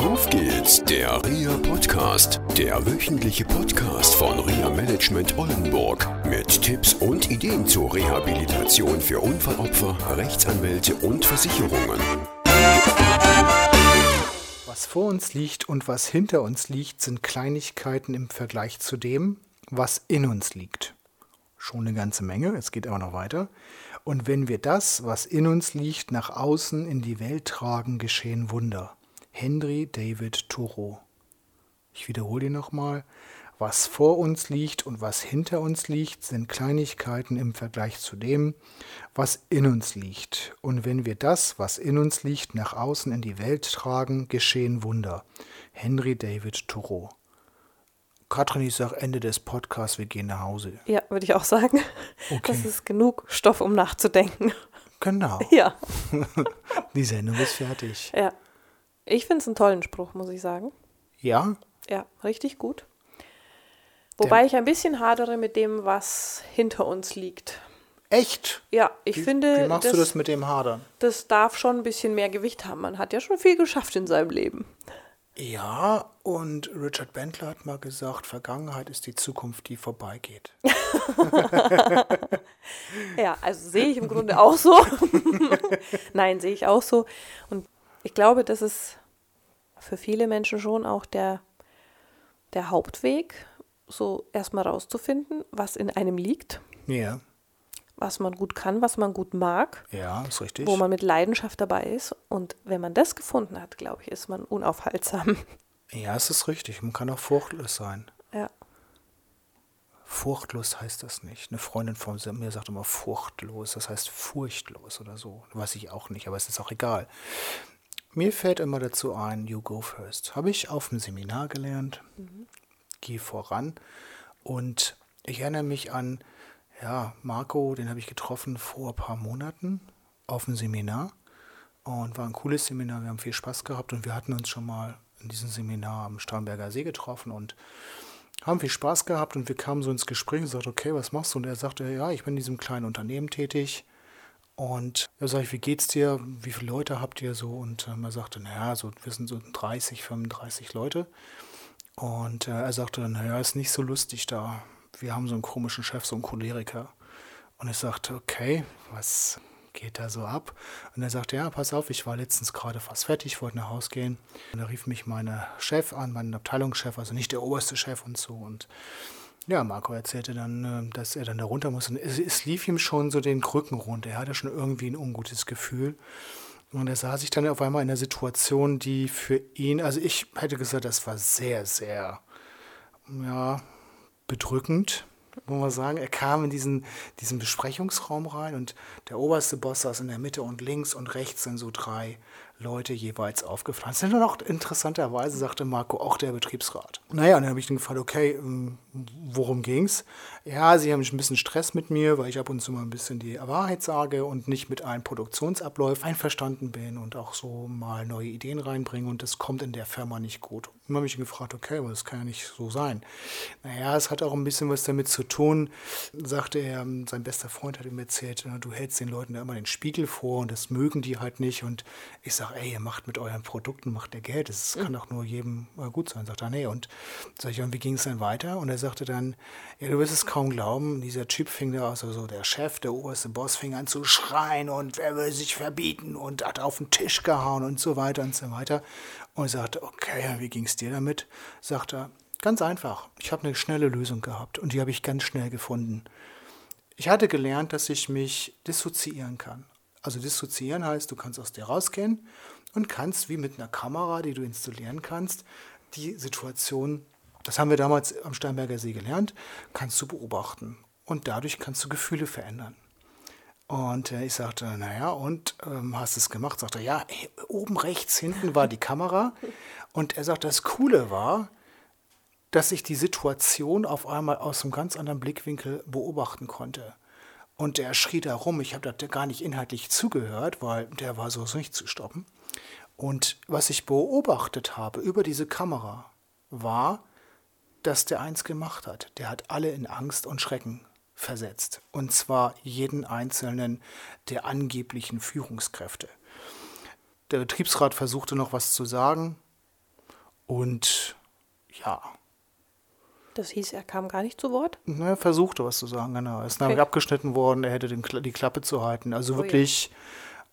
Auf geht's, der RIA Podcast, der wöchentliche Podcast von RIA Management Oldenburg mit Tipps und Ideen zur Rehabilitation für Unfallopfer, Rechtsanwälte und Versicherungen. Was vor uns liegt und was hinter uns liegt, sind Kleinigkeiten im Vergleich zu dem, was in uns liegt. Schon eine ganze Menge, es geht aber noch weiter. Und wenn wir das, was in uns liegt, nach außen in die Welt tragen, geschehen Wunder. Henry David Thoreau. Ich wiederhole ihn nochmal. Was vor uns liegt und was hinter uns liegt, sind Kleinigkeiten im Vergleich zu dem, was in uns liegt. Und wenn wir das, was in uns liegt, nach außen in die Welt tragen, geschehen Wunder. Henry David Thoreau. Katrin, ich sage Ende des Podcasts, wir gehen nach Hause. Ja, würde ich auch sagen. Okay. Das ist genug Stoff, um nachzudenken. Genau. Ja, Die Sendung ist fertig. ja. Ich finde es einen tollen Spruch, muss ich sagen. Ja? Ja, richtig gut. Wobei ich ein bisschen hadere mit dem, was hinter uns liegt. Echt? Ja, ich Wie- finde, Wie machst das, du das mit dem Hadern? das darf schon ein bisschen mehr Gewicht haben. Man hat ja schon viel geschafft in seinem Leben. Ja, und Richard Bentler hat mal gesagt, Vergangenheit ist die Zukunft, die vorbeigeht. Ja, also sehe ich im Grunde auch so. Nein, sehe ich auch so. Und ich glaube, das ist für viele Menschen schon auch der, der Hauptweg, so erstmal rauszufinden, was in einem liegt, Ja, was man gut kann, was man gut mag, ja, ist richtig. wo man mit Leidenschaft dabei ist. Und wenn man das gefunden hat, glaube ich, ist man unaufhaltsam. ja, es ist richtig. Man kann auch furchtlos sein. Ja, Furchtlos heißt das nicht. Eine Freundin von mir sagt immer furchtlos. Das heißt furchtlos oder so. Weiß ich auch nicht, aber es ist auch egal. Mir fällt immer dazu ein, you go first. Habe ich auf dem Seminar gelernt. Geh voran. Und ich erinnere mich an, ja, Marco, den habe ich getroffen vor ein paar Monaten auf dem Seminar. Und war ein cooles Seminar. Wir haben viel Spaß gehabt und wir hatten uns schon mal in diesem Seminar am Starnberger See getroffen und haben viel Spaß gehabt und wir kamen so ins Gespräch und sagten, okay, was machst du? Und er sagte, ja, ich bin in diesem kleinen Unternehmen tätig. Und da sage ich, wie geht's dir? Wie viele Leute habt ihr so? Und ähm, er sagte, naja, so, wir sind so 30, 35 Leute. Und äh, er sagte, naja, ist nicht so lustig da. Wir haben so einen komischen Chef, so einen Choleriker. Und ich sagte, okay, was geht da so ab? Und er sagte, ja, pass auf, ich war letztens gerade fast fertig, wollte nach Hause gehen. Und da rief mich meine Chef an, mein Abteilungschef, also nicht der oberste Chef und so. Und ja, Marco erzählte dann, äh, dass er dann da runter muss. Und es, es lief ihm schon so den Krücken runter. Er hatte schon irgendwie ein ungutes Gefühl. Und er sah sich dann auf einmal in einer Situation, die für ihn, also ich hätte gesagt, das war sehr, sehr, ja, bedrückend, muss man sagen. Er kam in diesen, diesen Besprechungsraum rein und der oberste Boss saß in der Mitte und links und rechts sind so drei Leute jeweils aufgepflanzt. Und dann auch interessanterweise sagte Marco auch der Betriebsrat. Naja, und dann habe ich dann gefragt, okay, ähm, worum ging's? Ja, sie haben ein bisschen Stress mit mir, weil ich ab und zu mal ein bisschen die Wahrheit sage und nicht mit allen Produktionsabläufen einverstanden bin und auch so mal neue Ideen reinbringe und das kommt in der Firma nicht gut. Und dann habe ich ihn gefragt, okay, aber das kann ja nicht so sein. Naja, es hat auch ein bisschen was damit zu tun, sagte er, sein bester Freund hat ihm erzählt, du hältst den Leuten da immer den Spiegel vor und das mögen die halt nicht und ich sage, ey, ihr macht mit euren Produkten, macht ihr Geld, das kann doch nur jedem äh, gut sein. Sagt er, nee, und sag ich, und wie ging es dann weiter? Und er sagte dann, ja, du wirst es kaum glauben, dieser Typ fing da, also so der Chef, der oberste Boss, fing an zu schreien und wer will sich verbieten und hat auf den Tisch gehauen und so weiter und so weiter. Und ich sagte, okay, wie ging es dir damit? Sagt er, ganz einfach, ich habe eine schnelle Lösung gehabt und die habe ich ganz schnell gefunden. Ich hatte gelernt, dass ich mich dissoziieren kann. Also dissoziieren heißt, du kannst aus dir rausgehen und kannst wie mit einer Kamera, die du installieren kannst, die Situation, das haben wir damals am Steinberger See gelernt, kannst du beobachten. Und dadurch kannst du Gefühle verändern. Und äh, ich sagte, naja, und ähm, hast du es gemacht? Sagt er, ja, ey, oben rechts hinten war die Kamera. Und er sagt, das Coole war, dass ich die Situation auf einmal aus einem ganz anderen Blickwinkel beobachten konnte. Und der schrie da rum, ich habe da gar nicht inhaltlich zugehört, weil der war so nicht zu stoppen. Und was ich beobachtet habe über diese Kamera, war, dass der eins gemacht hat. Der hat alle in Angst und Schrecken versetzt. Und zwar jeden einzelnen der angeblichen Führungskräfte. Der Betriebsrat versuchte noch was zu sagen, Und ja, Das hieß, er kam gar nicht zu Wort. ne, er versuchte was zu sagen, genau. Er ist nämlich Okay. abgeschnitten worden, er hätte den, die Klappe zu halten. Also Oh ja. wirklich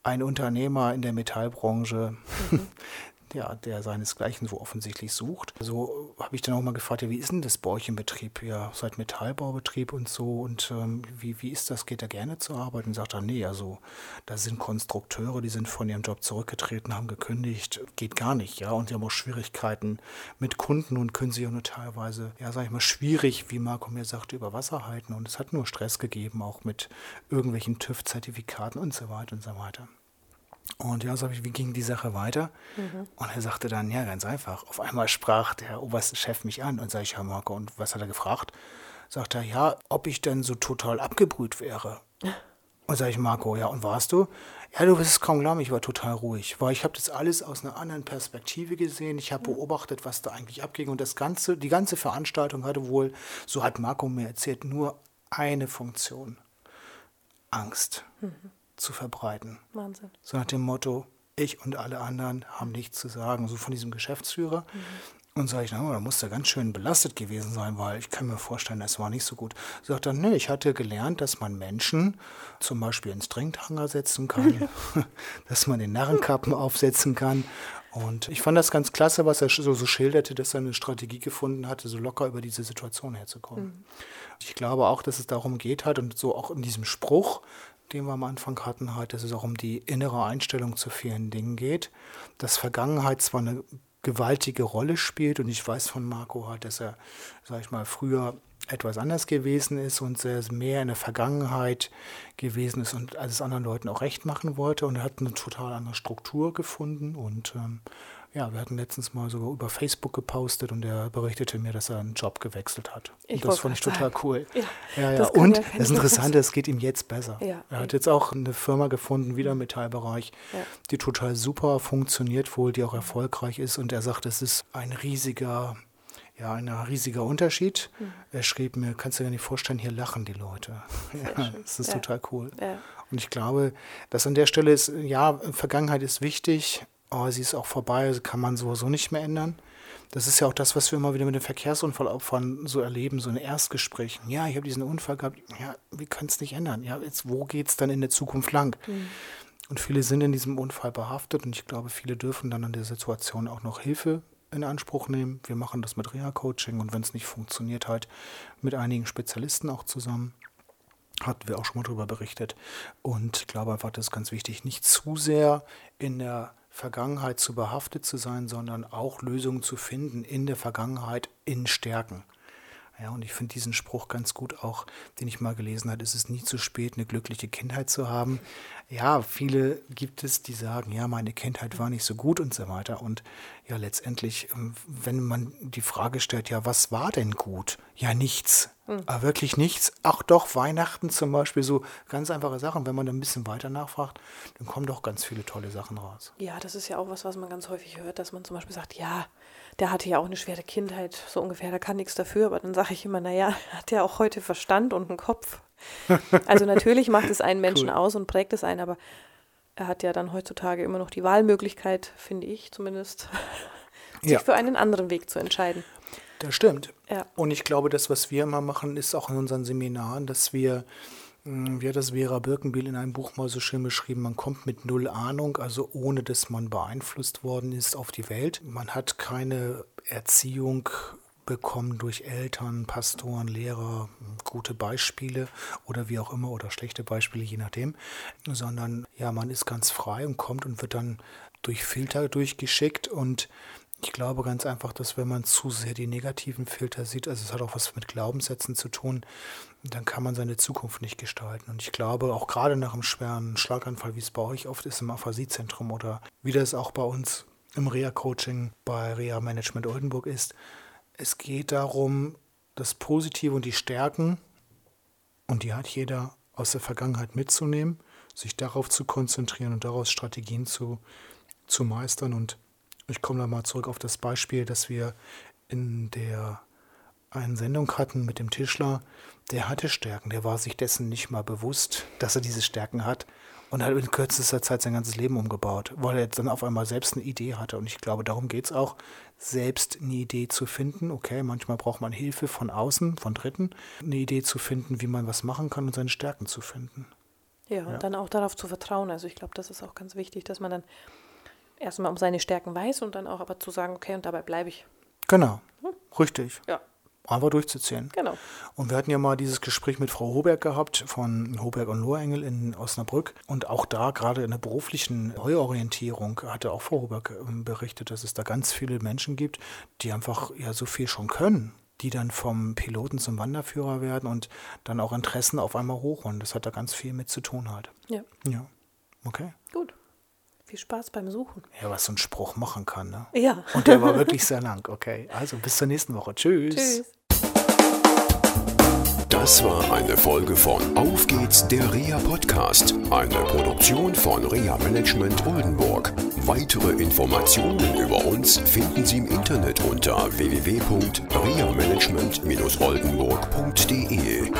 ein Unternehmer in der Metallbranche, Mhm. ja, der seinesgleichen so offensichtlich sucht. So habe ich dann auch mal gefragt, ja, wie ist denn das bei euch im Betrieb? Ja, seid Metallbaubetrieb und so. Und ähm, wie, wie ist das? Geht er gerne zur Arbeit? Und sagt er, nee, also da sind Konstrukteure, die sind von ihrem Job zurückgetreten, haben gekündigt. Geht gar nicht, ja. Und sie haben auch Schwierigkeiten mit Kunden und können sich auch nur teilweise, ja, sag ich mal, schwierig, wie Marco mir sagte, über Wasser halten. Und es hat nur Stress gegeben, auch mit irgendwelchen TÜV-Zertifikaten und so weiter und so weiter. Und ja, sag ich, wie ging die Sache weiter? Und er sagte dann, ja, ganz einfach. Auf einmal sprach der oberste Chef mich an und sag ich, ja, Marco, und was hat er gefragt? Sagt er, ja, ob ich denn so total abgebrüht wäre. Und sag ich, Marco, ja, und warst du? Ja, du wirst es kaum glauben, ich war total ruhig, weil ich habe das alles aus einer anderen Perspektive gesehen. Ich habe beobachtet, was da eigentlich abging und das ganze, die ganze Veranstaltung hatte wohl, so hat Marco mir erzählt, nur eine Funktion: Angst zu verbreiten. Wahnsinn. So nach dem Motto, ich und alle anderen haben nichts zu sagen, so von diesem Geschäftsführer. Und sage ich, na, da muss er ganz schön belastet gewesen sein, weil ich kann mir vorstellen, das war nicht so gut. Sagt er, nee, ich hatte gelernt, dass man Menschen zum Beispiel ins Trinkhanger setzen kann, dass man den Narrenkappen aufsetzen kann. Und ich fand das ganz klasse, was er so, so schilderte, dass er eine Strategie gefunden hatte, so locker über diese Situation herzukommen. Ich glaube auch, dass es darum geht halt und so auch in diesem Spruch, den wir am Anfang hatten, halt, dass es auch um die innere Einstellung zu vielen Dingen geht. Dass Vergangenheit zwar eine gewaltige Rolle spielt und ich weiß von Marco halt, dass er, sag ich mal, früher etwas anders gewesen ist und sehr mehr in der Vergangenheit gewesen ist und alles anderen Leuten auch recht machen wollte und er hat eine total andere Struktur gefunden und ähm, ja, wir hatten letztens mal sogar über Facebook gepostet und er berichtete mir, dass er einen Job gewechselt hat. Ich und das fand ich total sagen. cool. Ja, ja, ja. das Und das Interessante, es geht ihm jetzt besser. Ja. Er hat jetzt auch eine Firma gefunden, wieder im Metallbereich, die total super funktioniert wohl, die auch erfolgreich ist. Und er sagt, es ist ein riesiger, ja, ein riesiger Unterschied. Mhm. Er schrieb mir, kannst du dir nicht vorstellen, hier lachen die Leute. Ja, das ist Ja. total cool. Ja. Und ich glaube, dass an der Stelle ist, ja, Vergangenheit ist wichtig, aber sie ist auch vorbei, sie kann man sowieso nicht mehr ändern. Das ist ja auch das, was wir immer wieder mit den Verkehrsunfallopfern so erleben, so ein Erstgespräch. Ja, ich habe diesen Unfall gehabt. Ja, wir können es nicht ändern. Ja, jetzt, wo geht es dann in der Zukunft lang? Und viele sind in diesem Unfall behaftet und ich glaube, viele dürfen dann an der Situation auch noch Hilfe in Anspruch nehmen. Wir machen das mit Reha-Coaching und wenn es nicht funktioniert, halt mit einigen Spezialisten auch zusammen hatten wir auch schon mal darüber berichtet. Und ich glaube einfach, das ist ganz wichtig, nicht zu sehr in der Vergangenheit zu behaftet zu sein, sondern auch Lösungen zu finden in der Vergangenheit in Stärken. Ja, und ich finde diesen Spruch ganz gut auch, den ich mal gelesen habe, es ist nie zu spät, eine glückliche Kindheit zu haben. Ja, viele gibt es, die sagen, ja, meine Kindheit war nicht so gut und so weiter. Und ja, letztendlich, ähm, wenn man die Frage stellt, ja, was war denn gut? Ja, nichts. Aber wirklich nichts. Ach doch, Weihnachten zum Beispiel, so ganz einfache Sachen. Wenn man da ein bisschen weiter nachfragt, dann kommen doch ganz viele tolle Sachen raus. Ja, das ist ja auch was, was man ganz häufig hört, dass man zum Beispiel sagt, ja, der hatte ja auch eine schwere Kindheit, so ungefähr, der kann nichts dafür, aber dann sage ich immer, naja, er hat ja auch heute Verstand und einen Kopf. Also natürlich macht es einen Menschen Cool. aus und prägt es einen, aber er hat ja dann heutzutage immer noch die Wahlmöglichkeit, finde ich zumindest, sich Ja. für einen anderen Weg zu entscheiden. Das stimmt. Ja. Und ich glaube, das, was wir immer machen, ist auch in unseren Seminaren, dass wir, mh, wie hat das Vera Birkenbiel in einem Buch mal so schön beschrieben, man kommt mit null Ahnung, also ohne dass man beeinflusst worden ist auf die Welt. Man hat keine Erziehung bekommen durch Eltern, Pastoren, Lehrer, gute Beispiele oder wie auch immer oder schlechte Beispiele, je nachdem, sondern ja, man ist ganz frei und kommt und wird dann durch Filter durchgeschickt und ich glaube ganz einfach, dass wenn man zu sehr die negativen Filter sieht, also es hat auch was mit Glaubenssätzen zu tun, dann kann man seine Zukunft nicht gestalten. Und ich glaube, auch gerade nach einem schweren Schlaganfall, wie es bei euch oft ist im Aphasiezentrum oder wie das auch bei uns im Reha-Coaching bei Reha Management Oldenburg ist, es geht darum, das Positive und die Stärken, und die hat jeder aus der Vergangenheit mitzunehmen, sich darauf zu konzentrieren und daraus Strategien zu, zu meistern. Und ich komme da mal zurück auf das Beispiel, dass wir in der einen Sendung hatten mit dem Tischler, der hatte Stärken, der war sich dessen nicht mal bewusst, dass er diese Stärken hat. Und hat in kürzester Zeit sein ganzes Leben umgebaut, weil er dann auf einmal selbst eine Idee hatte. Und ich glaube, darum geht es auch, selbst eine Idee zu finden. Okay, manchmal braucht man Hilfe von außen, von Dritten, eine Idee zu finden, wie man was machen kann und seine Stärken zu finden. Ja, und dann auch darauf zu vertrauen. Also ich glaube, das ist auch ganz wichtig, dass man dann erstmal um seine Stärken weiß und dann auch aber zu sagen, okay, und dabei bleibe ich. Genau, richtig. Ja, Einfach durchzuziehen. genau. Und wir hatten ja mal dieses Gespräch mit Frau Hoberg gehabt von Hoberg und Lohrengel in Osnabrück. Und auch da, gerade in der beruflichen Neuorientierung, hatte auch Frau Hoberg ähm, berichtet, dass es da ganz viele Menschen gibt, die einfach ja so viel schon können, die dann vom Piloten zum Wanderführer werden und dann auch Interessen auf einmal hochholen. Das hat da ganz viel mit zu tun halt. Ja, Ja. Okay. gut. Viel Spaß beim Suchen. Ja, was so ein Spruch machen kann, ne? Ja. Und der war wirklich sehr lang. Okay. Also bis zur nächsten Woche. Tschüss. Tschüss. Das war eine Folge von Auf geht's, der REA Podcast, eine Produktion von REA Management Oldenburg. Weitere Informationen über uns finden Sie im Internet unter www.reamanagement-oldenburg.de.